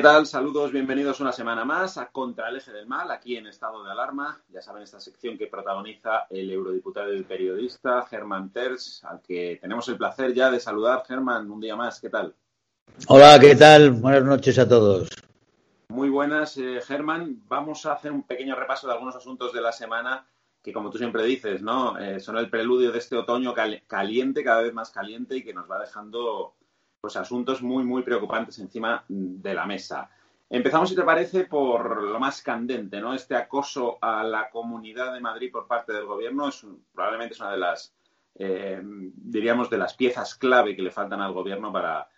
¿Qué tal? Saludos, bienvenidos una semana más a Contra el Eje del Mal, aquí en estado de alarma. Ya saben, esta sección que protagoniza el eurodiputado y periodista Germán Terz, al que tenemos el placer ya de saludar. Germán, un día más, ¿qué tal? Hola, ¿qué tal? Buenas noches a todos. Muy buenas, eh, Germán. Vamos a hacer un pequeño repaso de algunos asuntos de la semana que, como tú siempre dices, ¿no? Eh, son el preludio de este otoño caliente, cada vez más caliente y que nos va dejando pues asuntos muy, muy preocupantes encima de la mesa. Empezamos, si te parece, por lo más candente, ¿no? Este acoso a la Comunidad de Madrid por parte del Gobierno es probablemente es una de las, eh, diríamos, de las piezas clave que le faltan al Gobierno para,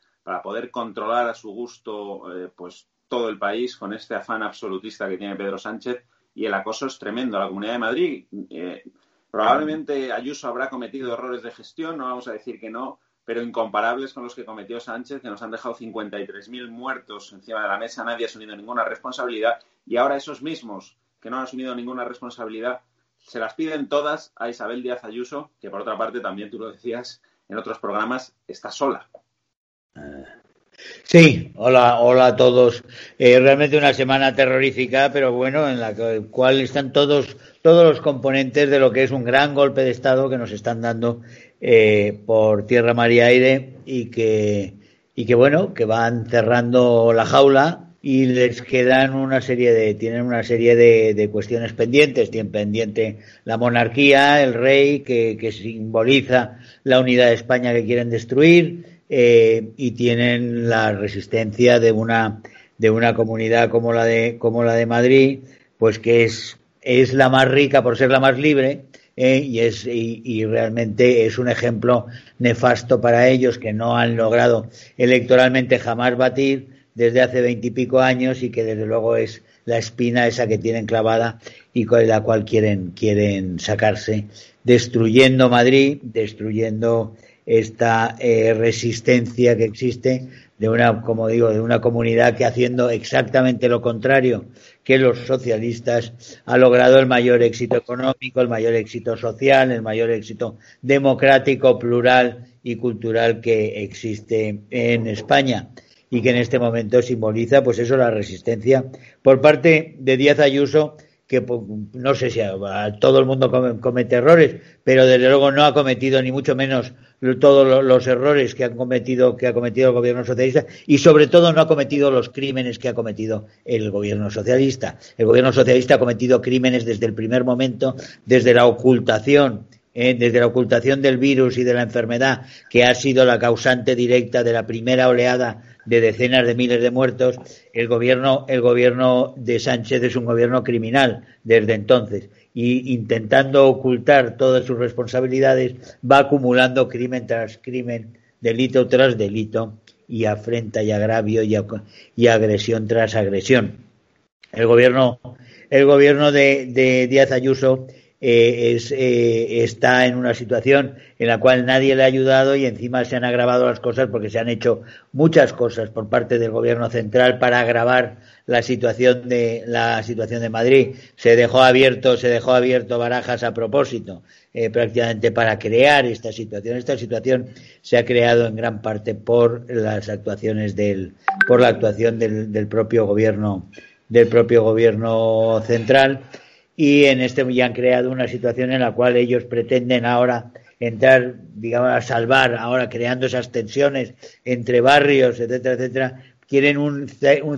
poder controlar a su gusto, eh, pues todo el país con este afán absolutista que tiene Pedro Sánchez y el acoso es tremendo a la Comunidad de Madrid. Eh, probablemente Ayuso habrá cometido errores de gestión, no vamos a decir que no, pero incomparables con los que cometió Sánchez, que nos han dejado 53.000 muertos encima de la mesa, nadie ha asumido ninguna responsabilidad, y ahora esos mismos que no han asumido ninguna responsabilidad se las piden todas a Isabel Díaz Ayuso, que por otra parte también tú lo decías en otros programas, está sola. Sí, hola, hola a todos. Eh, realmente una semana terrorífica, pero bueno, en la cual están todos, todos los componentes de lo que es un gran golpe de Estado que nos están dando eh, por tierra, mar y aire y que, y que bueno, que van cerrando la jaula y les quedan una serie de, tienen una serie de, cuestiones pendientes. Tienen pendiente la monarquía, el rey, que, que simboliza la unidad de España que quieren destruir, eh, y tienen la resistencia de una, de una comunidad como la de, como la de Madrid, pues que es, es la más rica por ser la más libre, eh, y, es, y, realmente es un ejemplo nefasto para ellos que no han logrado electoralmente jamás batir desde hace veintipico años y que desde luego es la espina esa que tienen clavada y con la cual quieren, quieren sacarse, destruyendo Madrid, destruyendo esta eh, resistencia que existe de una, como digo, de una comunidad que haciendo exactamente lo contrario que los socialistas ha logrado el mayor éxito económico, el mayor éxito social, el mayor éxito democrático, plural y cultural que existe en España y que en este momento simboliza, pues eso, la resistencia por parte de Díaz Ayuso que pues, no sé si a, todo el mundo comete errores, pero desde luego no ha cometido ni mucho menos todos los errores que cometido que ha cometido el gobierno socialista y sobre todo no ha cometido los crímenes que ha cometido el gobierno socialista. El gobierno socialista ha cometido crímenes desde el primer momento, desde la ocultación eh, desde la ocultación del virus y de la enfermedad, que ha sido la causante directa de la primera oleada de decenas de miles de muertos, el gobierno, el gobierno de Sánchez es un gobierno criminal desde entonces y intentando ocultar todas sus responsabilidades va acumulando crimen tras crimen, delito tras delito y afrenta y agravio y, agresión tras agresión. El gobierno, el gobierno de Díaz Ayuso eh, es, eh, está en una situación en la cual nadie le ha ayudado y encima se han agravado las cosas porque se han hecho muchas cosas por parte del gobierno central para agravar la situación de la situación de Madrid. Se dejó abierto, se dejó abierto Barajas a propósito, eh, prácticamente para crear esta situación. Esta situación se ha creado en gran parte por las actuaciones del, por la actuación del, del propio gobierno, del propio gobierno central y en este ya han creado una situación en la cual ellos pretenden ahora entrar, digamos, a salvar, ahora creando esas tensiones entre barrios, etcétera, etcétera, quieren un,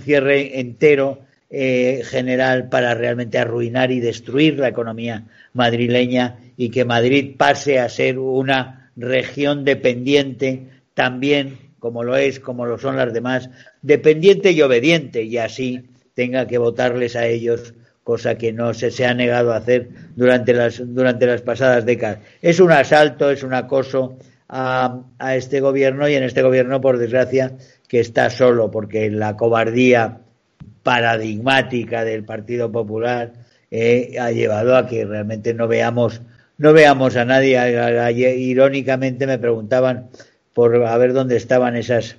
cierre entero eh, general para realmente arruinar y destruir la economía madrileña y que Madrid pase a ser una región dependiente también, como lo es, como lo son las demás, dependiente y obediente, y así tenga que votarles a ellos cosa que no se, se ha negado a hacer durante las, durante las pasadas décadas. Es un asalto, es un acoso a, a este gobierno y en este gobierno, por desgracia, que está solo, porque la cobardía paradigmática del Partido Popular eh, ha llevado a que realmente no veamos no veamos a nadie. Irónicamente me preguntaban por a ver dónde estaban esas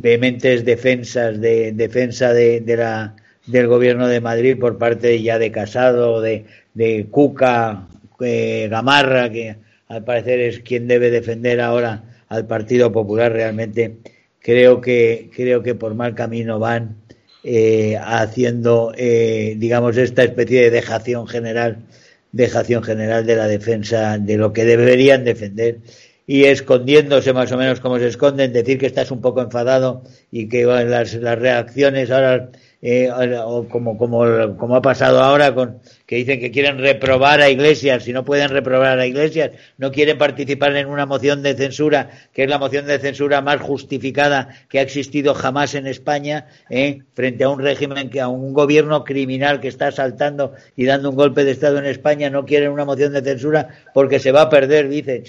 vehementes defensas de defensa de, de la del gobierno de Madrid por parte ya de Casado, de, de Cuca, eh, Gamarra, que al parecer es quien debe defender ahora al Partido Popular. Realmente creo que, creo que por mal camino van eh, haciendo, eh, digamos, esta especie de dejación general, dejación general de la defensa de lo que deberían defender y escondiéndose más o menos como se esconden, decir que estás un poco enfadado y que las, las reacciones ahora eh, o como, como, como ha pasado ahora con que dicen que quieren reprobar a Iglesias, si no pueden reprobar a Iglesias, no quieren participar en una moción de censura, que es la moción de censura más justificada que ha existido jamás en España, eh, frente a un régimen, que a un gobierno criminal que está asaltando y dando un golpe de Estado en España, no quieren una moción de censura porque se va a perder, dicen,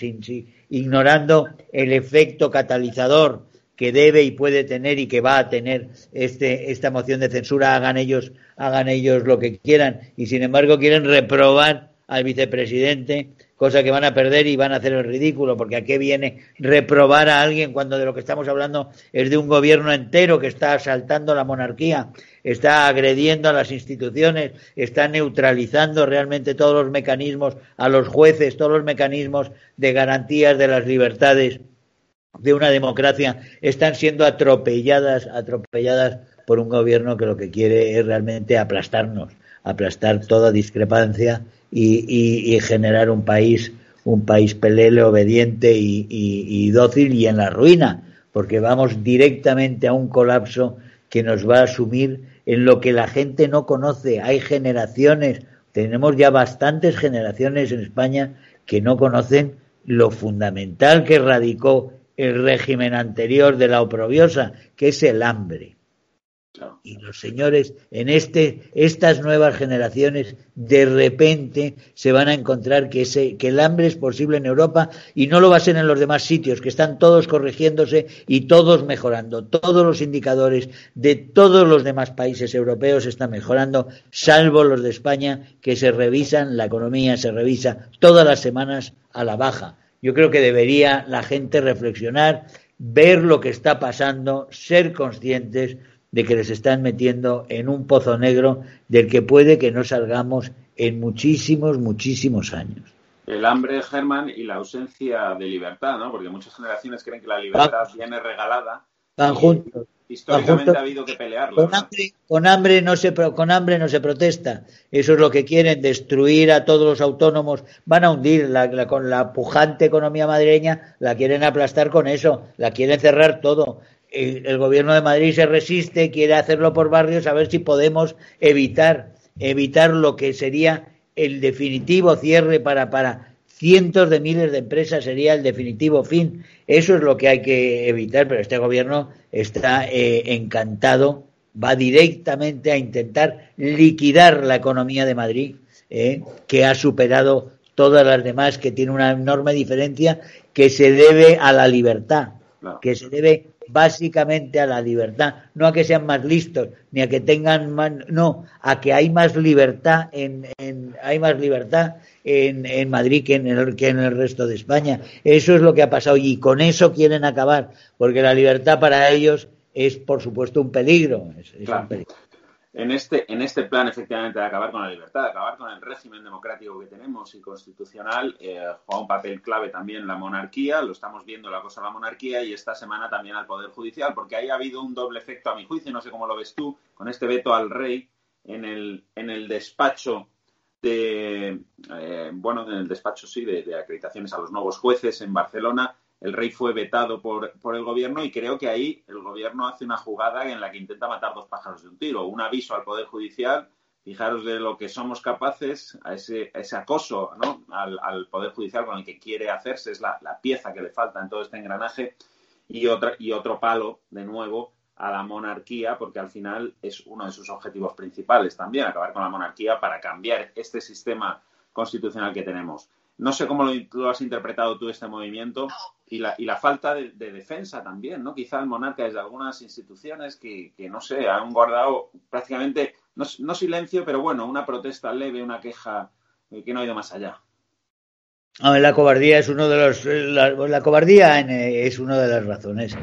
ignorando el efecto catalizador que debe y puede tener y que va a tener este, esta moción de censura, hagan ellos, hagan ellos lo que quieran. Y sin embargo quieren reprobar al vicepresidente, cosa que van a perder y van a hacer el ridículo, porque a qué viene reprobar a alguien cuando de lo que estamos hablando es de un gobierno entero que está asaltando la monarquía, está agrediendo a las instituciones, está neutralizando realmente todos los mecanismos, a los jueces, todos los mecanismos de garantías de las libertades de una democracia están siendo atropelladas, atropelladas por un gobierno que lo que quiere es realmente aplastarnos, aplastar toda discrepancia y, generar un país, un país pelele, obediente y, y, dócil y en la ruina, porque vamos directamente a un colapso que nos va a asumir en lo que la gente no conoce. Hay generaciones, tenemos ya bastantes generaciones en España que no conocen lo fundamental que radicó el régimen anterior de la oprobiosa, que es el hambre. Y los señores, en este, estas nuevas generaciones, de repente se van a encontrar que, ese, que el hambre es posible en Europa y no lo va a ser en los demás sitios, que están todos corrigiéndose y todos mejorando. Todos los indicadores de todos los demás países europeos están mejorando, salvo los de España, que se revisan, la economía se revisa todas las semanas a la baja yo creo que debería la gente reflexionar, ver lo que está pasando, ser conscientes de que les están metiendo en un pozo negro del que puede que no salgamos en muchísimos, muchísimos años. El hambre, Germán, y la ausencia de libertad, ¿no? Porque muchas generaciones creen que la libertad viene regalada. Van juntos históricamente ha habido que pelearlo. Con, hambre, con, hambre, no se, con hambre no se protesta. Eso es lo que quieren, destruir a todos los autónomos. Van a hundir la, con la pujante economía madrileña, la quieren aplastar con eso, la quieren cerrar todo. El, el, gobierno de Madrid se resiste, quiere hacerlo por barrios, a ver si podemos evitar, evitar lo que sería el definitivo cierre para, para cientos de miles de empresas sería el definitivo fin. Eso es lo que hay que evitar, pero este gobierno está eh, encantado, va directamente a intentar liquidar la economía de Madrid, eh, que ha superado todas las demás, que tiene una enorme diferencia que se debe a la libertad, que se debe básicamente a la libertad, no a que sean más listos, ni a que tengan más, no, a que hay más libertad en, en hay más libertad en, en Madrid que en, el, que en el resto de España. Eso es lo que ha pasado y con eso quieren acabar, porque la libertad para ellos es, por supuesto, un peligro. Es, es un peligro en este, en este plan, efectivamente, de acabar con la libertad, de acabar con el régimen democrático que tenemos y constitucional, eh, juega un papel clave también la monarquía, lo estamos viendo la cosa de la monarquía y esta semana también al Poder Judicial, porque ahí ha habido un doble efecto a mi juicio, no sé cómo lo ves tú, con este veto al rey en el, en el despacho de, eh, bueno, en el despacho, sí, de acreditaciones a los nuevos jueces en Barcelona, el rey fue vetado por, por, el gobierno y creo que ahí el gobierno hace una jugada en la que intenta matar dos pájaros de un tiro. Un aviso al Poder Judicial, fijaros de lo que somos capaces, a ese, acoso al, Poder Judicial con el que quiere hacerse, es la, la, pieza que le falta en todo este engranaje, y, otra, y otro palo, de nuevo, a la monarquía, porque al final es uno de sus objetivos principales también, acabar con la monarquía para cambiar este sistema constitucional que tenemos. No sé cómo lo, has interpretado tú este movimiento y la, falta de, de, defensa también, ¿no? Quizá el monarca desde algunas instituciones que, no sé, han guardado prácticamente, no, silencio, pero bueno, una protesta leve, una queja que no ha ido más allá. A ver, la cobardía es uno de los la, la cobardía es una de las razones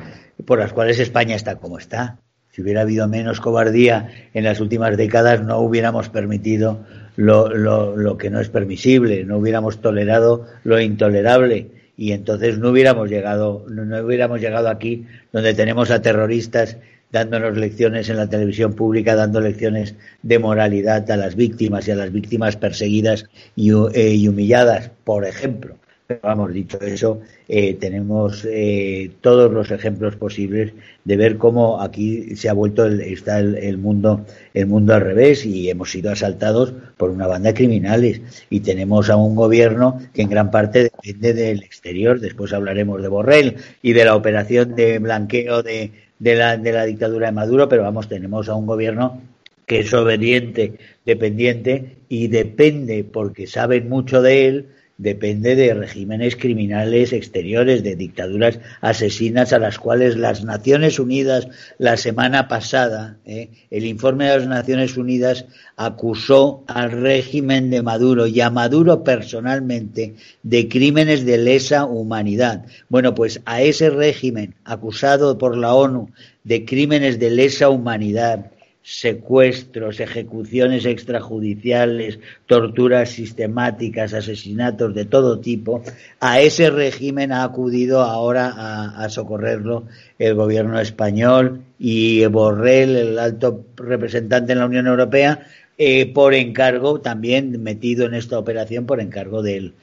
por las cuales España está como está. Si hubiera habido menos cobardía en las últimas décadas, no hubiéramos permitido lo, lo, lo que no es permisible, no hubiéramos tolerado lo intolerable y entonces no hubiéramos llegado, no, no hubiéramos llegado aquí donde tenemos a terroristas dándonos lecciones en la televisión pública, dando lecciones de moralidad a las víctimas y a las víctimas perseguidas y, eh, y humilladas, por ejemplo. Pero vamos, dicho eso, eh, tenemos eh, todos los ejemplos posibles de ver cómo aquí se ha vuelto el, está el, el, mundo el mundo al revés y hemos sido asaltados por una banda de criminales y tenemos a un gobierno que en gran parte depende del exterior. Después hablaremos de Borrell y de la operación de blanqueo de, de, la, de la dictadura de Maduro, pero vamos, tenemos a un gobierno que es obediente, dependiente y depende porque saben mucho de él depende de regímenes criminales exteriores, de dictaduras asesinas a las cuales las Naciones Unidas la semana pasada, eh, el informe de las Naciones Unidas acusó al régimen de Maduro y a Maduro personalmente de crímenes de lesa humanidad. Bueno, pues a ese régimen acusado por la ONU de crímenes de lesa humanidad, secuestros, ejecuciones extrajudiciales, torturas sistemáticas, asesinatos de todo tipo, a ese régimen ha acudido ahora a, socorrerlo el gobierno español y Borrell, el alto representante en la Unión Europea, eh, por encargo, también metido en esta operación por encargo del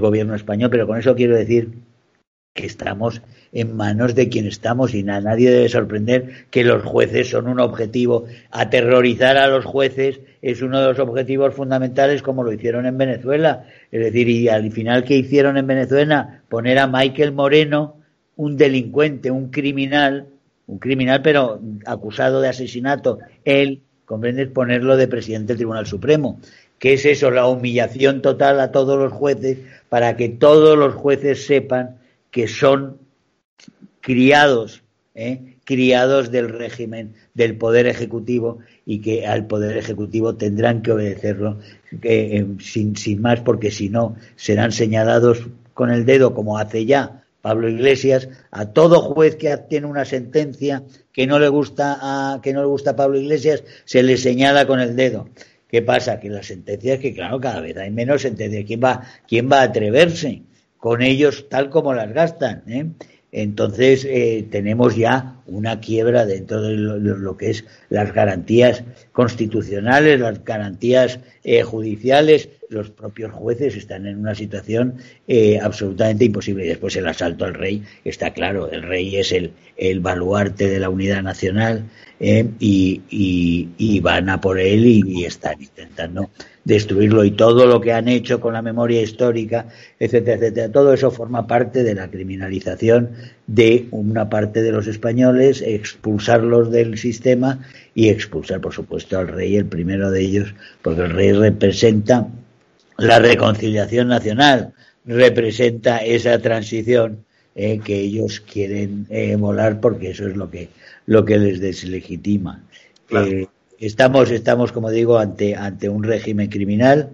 gobierno español. Pero con eso quiero decir que estamos en manos de quien estamos y a nadie debe sorprender que los jueces son un objetivo. Aterrorizar a los jueces es uno de los objetivos fundamentales como lo hicieron en Venezuela. Es decir, y al final que hicieron en Venezuela, poner a Michael Moreno, un delincuente, un criminal, un criminal pero acusado de asesinato, él, comprendes, ponerlo de presidente del Tribunal Supremo. ¿Qué es eso? La humillación total a todos los jueces para que todos los jueces sepan que son criados, ¿eh? criados del régimen del poder ejecutivo y que al poder ejecutivo tendrán que obedecerlo eh, sin, sin más porque si no serán señalados con el dedo como hace ya Pablo Iglesias a todo juez que tiene una sentencia que no le gusta a que no le gusta Pablo Iglesias se le señala con el dedo. Qué pasa que las sentencias que claro cada vez hay menos sentencias quién va quién va a atreverse con ellos tal como las gastan ¿eh? entonces eh, tenemos ya una quiebra dentro de lo, que es las garantías constitucionales, las garantías eh, judiciales. Los propios jueces están en una situación eh, absolutamente imposible. Y después el asalto al rey, está claro, el rey es el, el baluarte de la unidad nacional eh, y, y, van a por él y están intentando destruirlo y todo lo que han hecho con la memoria histórica, etcétera, etcétera. Todo eso forma parte de la criminalización de una parte de los españoles, expulsarlos del sistema y expulsar, por supuesto, al rey, el primero de ellos, porque el rey representa la reconciliación nacional, representa esa transición eh, que ellos quieren eh, volar porque eso es lo que, lo que les deslegitima. Eh, Estamos, estamos, como digo, ante, ante un régimen criminal,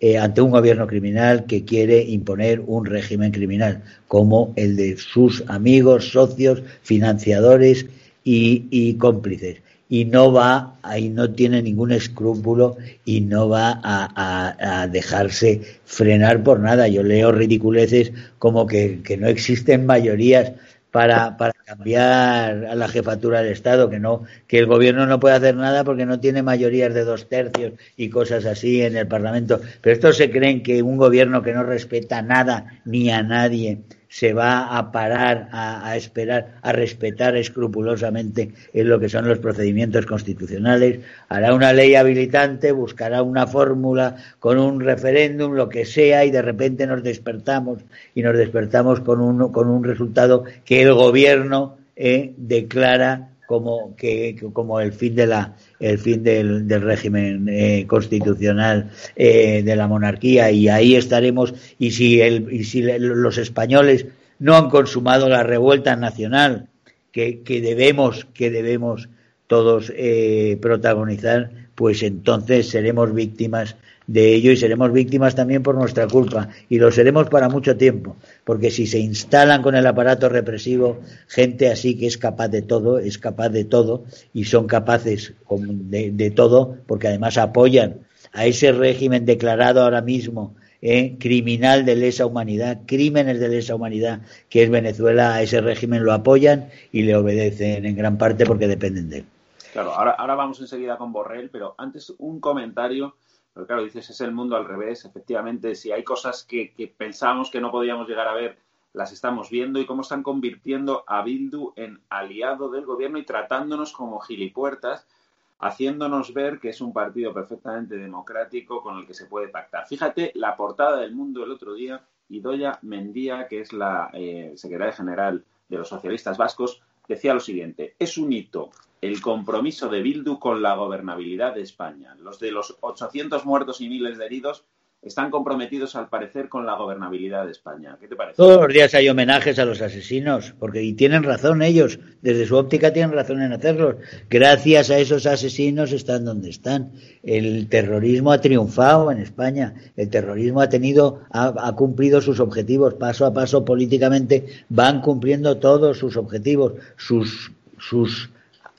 eh, ante un gobierno criminal que quiere imponer un régimen criminal, como el de sus amigos, socios, financiadores y, cómplices. Y no va, ahí no tiene ningún escrúpulo y no va a, dejarse frenar por nada. Yo leo ridiculeces como que, que no existen mayorías para, para cambiar a la jefatura del Estado, que no, que el gobierno no puede hacer nada porque no tiene mayorías de dos tercios y cosas así en el Parlamento. Pero estos se creen que un gobierno que no respeta nada ni a nadie se va a parar a, esperar, a respetar escrupulosamente en lo que son los procedimientos constitucionales, hará una ley habilitante, buscará una fórmula con un referéndum, lo que sea, y de repente nos despertamos y nos despertamos con un, con un resultado que el gobierno eh, declara como que como el fin de la el fin del, del régimen eh, constitucional eh, de la monarquía y ahí estaremos y si el, y si los españoles no han consumado la revuelta nacional que, que debemos que debemos todos eh, protagonizar pues entonces seremos víctimas de ello y seremos víctimas también por nuestra culpa y lo seremos para mucho tiempo, porque si se instalan con el aparato represivo gente así que es capaz de todo, es capaz de todo y son capaces de, todo, porque además apoyan a ese régimen declarado ahora mismo eh, criminal de lesa humanidad, crímenes de lesa humanidad que es Venezuela, a ese régimen lo apoyan y le obedecen en gran parte porque dependen de él. Claro, ahora, ahora vamos enseguida con Borrell, pero antes un comentario pero claro, dices, es el mundo al revés. Efectivamente, si hay cosas que, pensábamos que no podíamos llegar a ver, las estamos viendo y cómo están convirtiendo a Bildu en aliado del gobierno y tratándonos como gilipuertas, haciéndonos ver que es un partido perfectamente democrático con el que se puede pactar. Fíjate la portada del mundo el otro día, Idoya Mendía, que es la eh, secretaria general de los socialistas vascos, decía lo siguiente, es un hito el compromiso de Bildu con la gobernabilidad de España. Los de los 800 muertos y miles de heridos están comprometidos, al parecer, con la gobernabilidad de España. ¿Qué te parece? Todos los días hay homenajes a los asesinos, porque y tienen razón ellos, desde su óptica tienen razón en hacerlos. Gracias a esos asesinos están donde están. El terrorismo ha triunfado en España, el terrorismo ha tenido, ha, ha cumplido sus objetivos paso a paso políticamente, van cumpliendo todos sus objetivos, sus, sus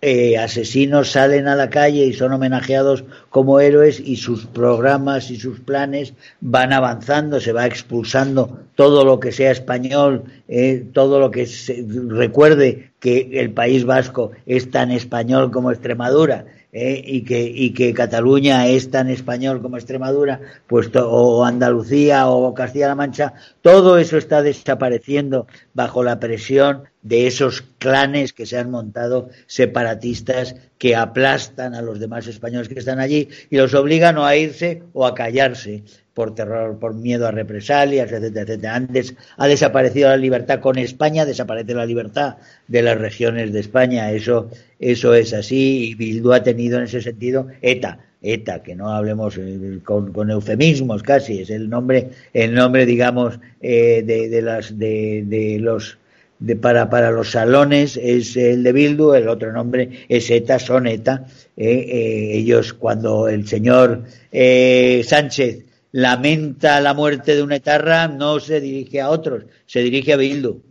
eh, asesinos salen a la calle y son homenajeados como héroes y sus programas y sus planes van avanzando, se va expulsando todo lo que sea español, eh, todo lo que se, recuerde que el País Vasco es tan español como Extremadura eh, y, que, y que Cataluña es tan español como Extremadura, pues o Andalucía o Castilla-La Mancha, todo eso está desapareciendo bajo la presión de esos clanes que se han montado separatistas que aplastan a los demás españoles que están allí y los obligan o a irse o a callarse por terror, por miedo a represalias, etcétera, etcétera. Antes ha desaparecido la libertad con España, desaparece la libertad de las regiones de España. Eso, eso es así y Bildu ha tenido en ese sentido ETA. ETA, que no hablemos eh, con, eufemismos casi, es el nombre, el nombre digamos, eh, de, las, de los de, para, para los salones es el de Bildu, el otro nombre es ETA, son ETA. Eh, ellos, cuando el señor Sánchez lamenta la muerte de una etarra, no se dirige a otros, se dirige a Bildu.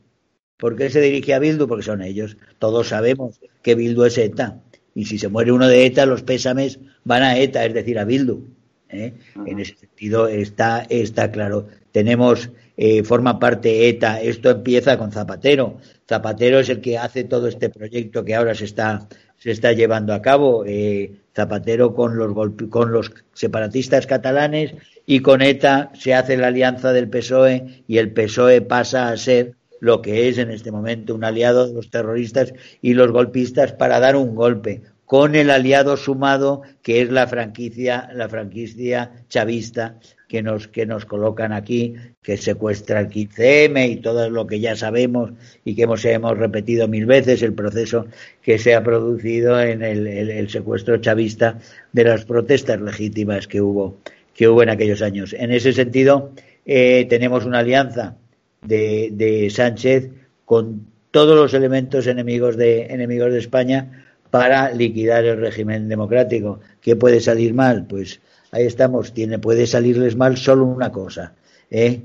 ¿Por qué se dirige a Bildu? Porque son ellos. Todos sabemos que Bildu es ETA. Y si se muere uno de ETA, los pésames van a ETA, es decir, a Bildu. ¿eh? En ese sentido está, está claro. Tenemos, eh, forma parte ETA, esto empieza con Zapatero. Zapatero es el que hace todo este proyecto que ahora se está, se está llevando a cabo. Eh, Zapatero con los, con los separatistas catalanes y con ETA se hace la alianza del PSOE y el PSOE pasa a ser lo que es en este momento un aliado de los terroristas y los golpistas para dar un golpe con el aliado sumado que es la franquicia la franquicia chavista que nos que nos colocan aquí que secuestra el 15M y todo lo que ya sabemos y que hemos hemos repetido mil veces el proceso que se ha producido en el, secuestro chavista de las protestas legítimas que hubo que hubo en aquellos años en ese sentido eh, tenemos una alianza de, de Sánchez con todos los elementos enemigos de enemigos de España para liquidar el régimen democrático. ¿Qué puede salir mal? Pues ahí estamos. Tiene, puede salirles mal solo una cosa, ¿eh?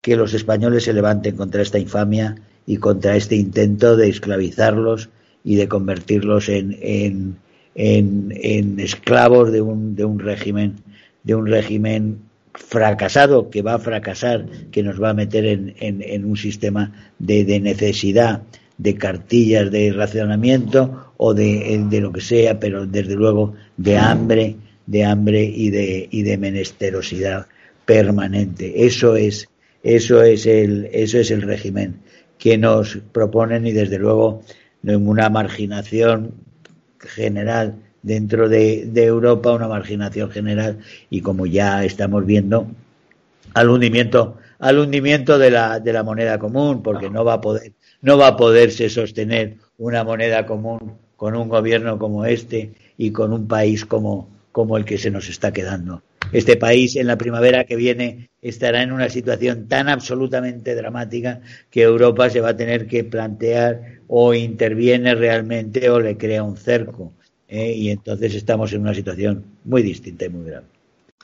que los españoles se levanten contra esta infamia y contra este intento de esclavizarlos y de convertirlos en, en, en, en esclavos de un, de un régimen de un régimen fracasado, que va a fracasar, que nos va a meter en, en, un sistema de, de, necesidad de cartillas de racionamiento o de, de, lo que sea, pero desde luego de hambre, de hambre y de, y de menesterosidad permanente. Eso es, eso es el, eso es el régimen que nos proponen y desde luego una marginación general dentro de, Europa una marginación general y como ya estamos viendo al hundimiento al hundimiento de la, de la moneda común porque no va a poder no va a poderse sostener una moneda común con un gobierno como este y con un país como, como el que se nos está quedando. Este país en la primavera que viene estará en una situación tan absolutamente dramática que Europa se va a tener que plantear o interviene realmente o le crea un cerco. ¿eh? y entonces estamos en una situación muy distinta y muy grave.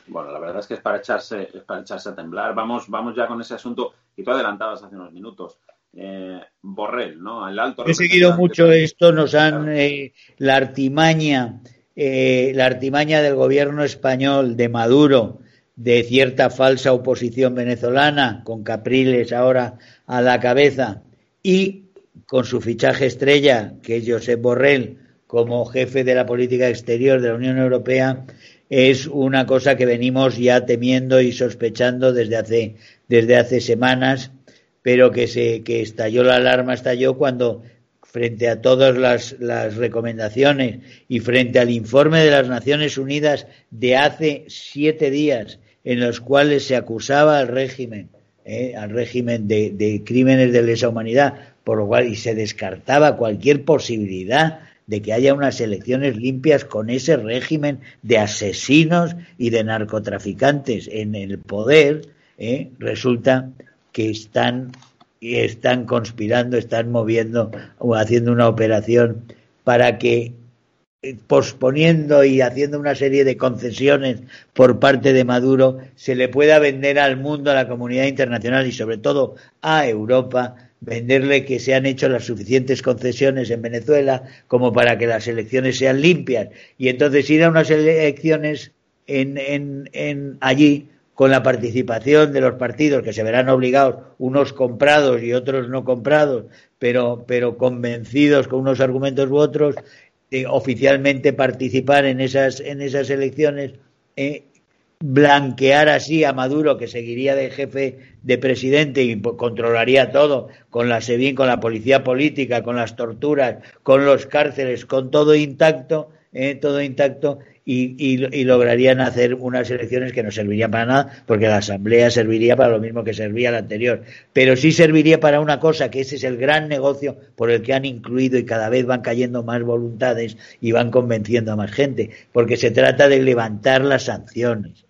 Bueno, la verdad es que es para echarse, es para echarse a temblar. Vamos, vamos ya con ese asunto que tú adelantabas hace unos minutos. Eh, Borrell, ¿no? El alto. He seguido mucho esto, nos han eh, la artimaña, la artimaña del gobierno español de Maduro, de cierta falsa oposición venezolana, con Capriles ahora a la cabeza, y con su fichaje estrella, que es Josep Borrell, como jefe de la política exterior de la Unión Europea es una cosa que venimos ya temiendo y sospechando desde hace, desde hace semanas, pero que, se, que estalló la alarma, estalló cuando frente a todas las, recomendaciones y frente al informe de las Naciones Unidas de hace siete días en los cuales se acusaba al régimen, eh, al régimen de, de, crímenes de lesa humanidad, por lo cual y se descartaba cualquier posibilidad de que haya unas elecciones limpias con ese régimen de asesinos y de narcotraficantes en el poder, ¿eh? resulta que están, están conspirando, están moviendo o haciendo una operación para que eh, posponiendo y haciendo una serie de concesiones por parte de Maduro, se le pueda vender al mundo, a la comunidad internacional y sobre todo a Europa venderle que se han hecho las suficientes concesiones en Venezuela como para que las elecciones sean limpias. Y entonces ir a unas elecciones en, en, en allí con la participación de los partidos que se verán obligados, unos comprados y otros no comprados, pero, pero convencidos con unos argumentos u otros, de oficialmente participar en esas, en esas elecciones eh, blanquear así a Maduro, que seguiría de jefe de presidente y controlaría todo, con la SEBIN, con la policía política, con las torturas, con los cárceles, con todo intacto, eh, todo intacto, y, y, lograrían hacer unas elecciones que no servirían para nada, porque la Asamblea serviría para lo mismo que servía la anterior. Pero sí serviría para una cosa, que ese es el gran negocio por el que han incluido y cada vez van cayendo más voluntades y van convenciendo a más gente, porque se trata de levantar las sanciones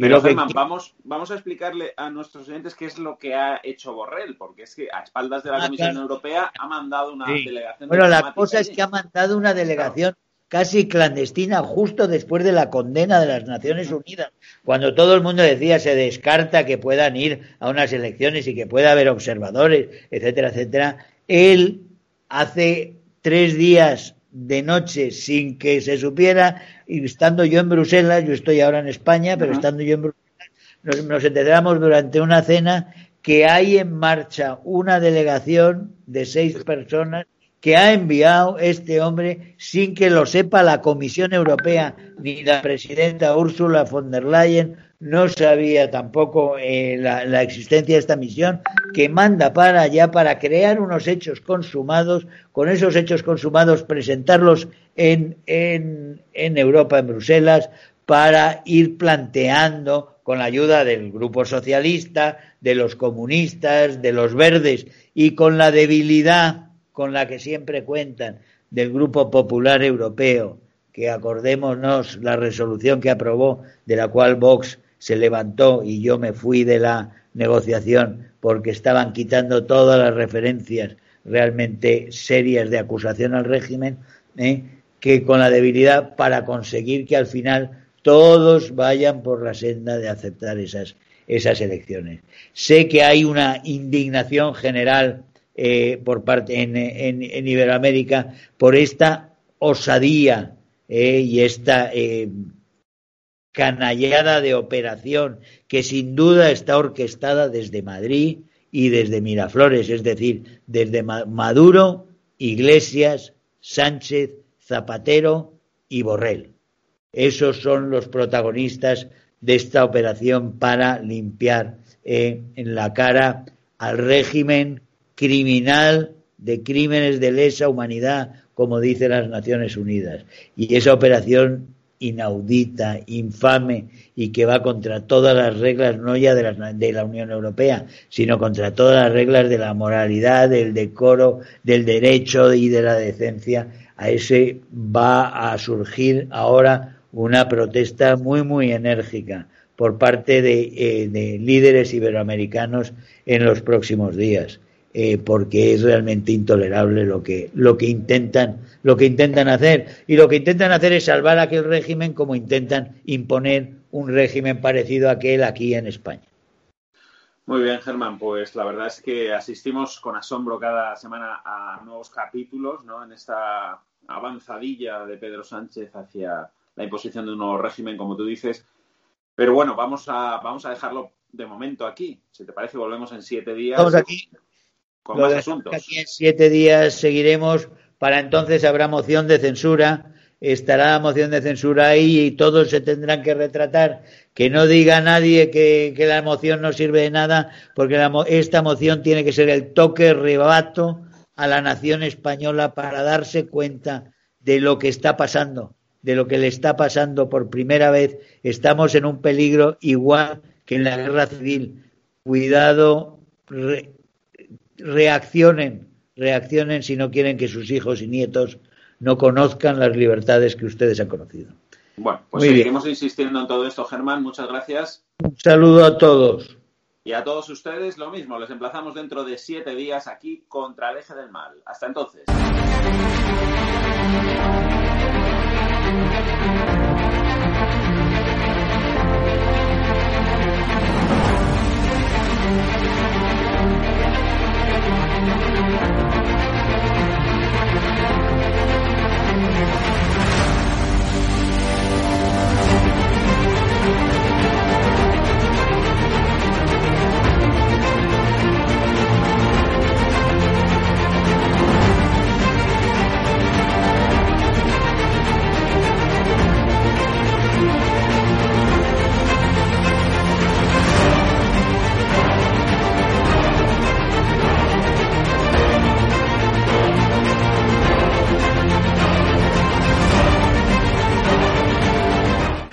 pero, Germán, vamos, vamos a explicarle a nuestros oyentes qué es lo que ha hecho Borrell, porque es que a espaldas de la ah, Comisión Europea ha mandado una delegación. Bueno, la cosa es que ha mandado una delegación casi clandestina justo después de la condena de las Naciones Unidas, cuando todo el mundo decía se descarta que puedan ir a unas elecciones y que pueda haber observadores, etcétera, etcétera. Él hace tres días de noche sin que se supiera, y estando yo en Bruselas, yo estoy ahora en España, pero estando yo en Bruselas, nos, enteramos durante una cena que hay en marcha una delegación de seis personas que ha enviado este hombre sin que lo sepa la Comisión Europea ni la presidenta Ursula von der Leyen, no sabía tampoco eh, la, existencia de esta misión, que manda para allá para crear unos hechos consumados, con esos hechos consumados presentarlos en, en, en Europa, en Bruselas, para ir planteando con la ayuda del grupo socialista, de los comunistas, de los verdes y con la debilidad con la que siempre cuentan del Grupo Popular Europeo, que acordémonos la resolución que aprobó, de la cual Vox se levantó y yo me fui de la negociación porque estaban quitando todas las referencias realmente serias de acusación al régimen, ¿eh? que con la debilidad para conseguir que al final todos vayan por la senda de aceptar esas, esas elecciones. Sé que hay una indignación general eh, por parte en, en, Iberoamérica por esta osadía eh, y esta eh, canallada de operación que sin duda está orquestada desde Madrid y desde Miraflores, es decir, desde Maduro, Iglesias, Sánchez, Zapatero y Borrell. Esos son los protagonistas de esta operación para limpiar en la cara al régimen criminal de crímenes de lesa humanidad, como dicen las Naciones Unidas. Y esa operación inaudita, infame y que va contra todas las reglas, no ya de la, Unión Europea, sino contra todas las reglas de la moralidad, del decoro, del derecho y de la decencia, a ese va a surgir ahora una protesta muy, muy enérgica por parte de, eh, de líderes iberoamericanos en los próximos días. Eh, porque es realmente intolerable lo que, lo que intentan, lo que intentan hacer. Y lo que intentan hacer es salvar aquel régimen como intentan imponer un régimen parecido a aquel aquí en España. Muy bien, Germán. Pues la verdad es que asistimos con asombro cada semana a nuevos capítulos, ¿no? En esta avanzadilla de Pedro Sánchez hacia la imposición de un nuevo régimen, como tú dices. Pero bueno, vamos a, vamos a dejarlo de momento aquí. Si te parece, volvemos en siete días. Vamos aquí Aquí en siete días seguiremos. Para entonces habrá moción de censura. Estará la moción de censura ahí y todos se tendrán que retratar. Que no diga nadie que, la moción no sirve de nada, porque esta moción tiene que ser el toque rebato a la nación española para darse cuenta de lo que está pasando, de lo que le está pasando por primera vez. Estamos en un peligro igual que en la guerra civil. Cuidado, reaccionen, reaccionen si no quieren que sus hijos y nietos no conozcan las libertades que ustedes han conocido. Bueno, pues seguiremos insistiendo en todo esto, Germán. Muchas gracias. Un saludo a todos. Y a todos ustedes lo mismo. Les emplazamos dentro de siete días aquí contra el eje del mal. Hasta entonces.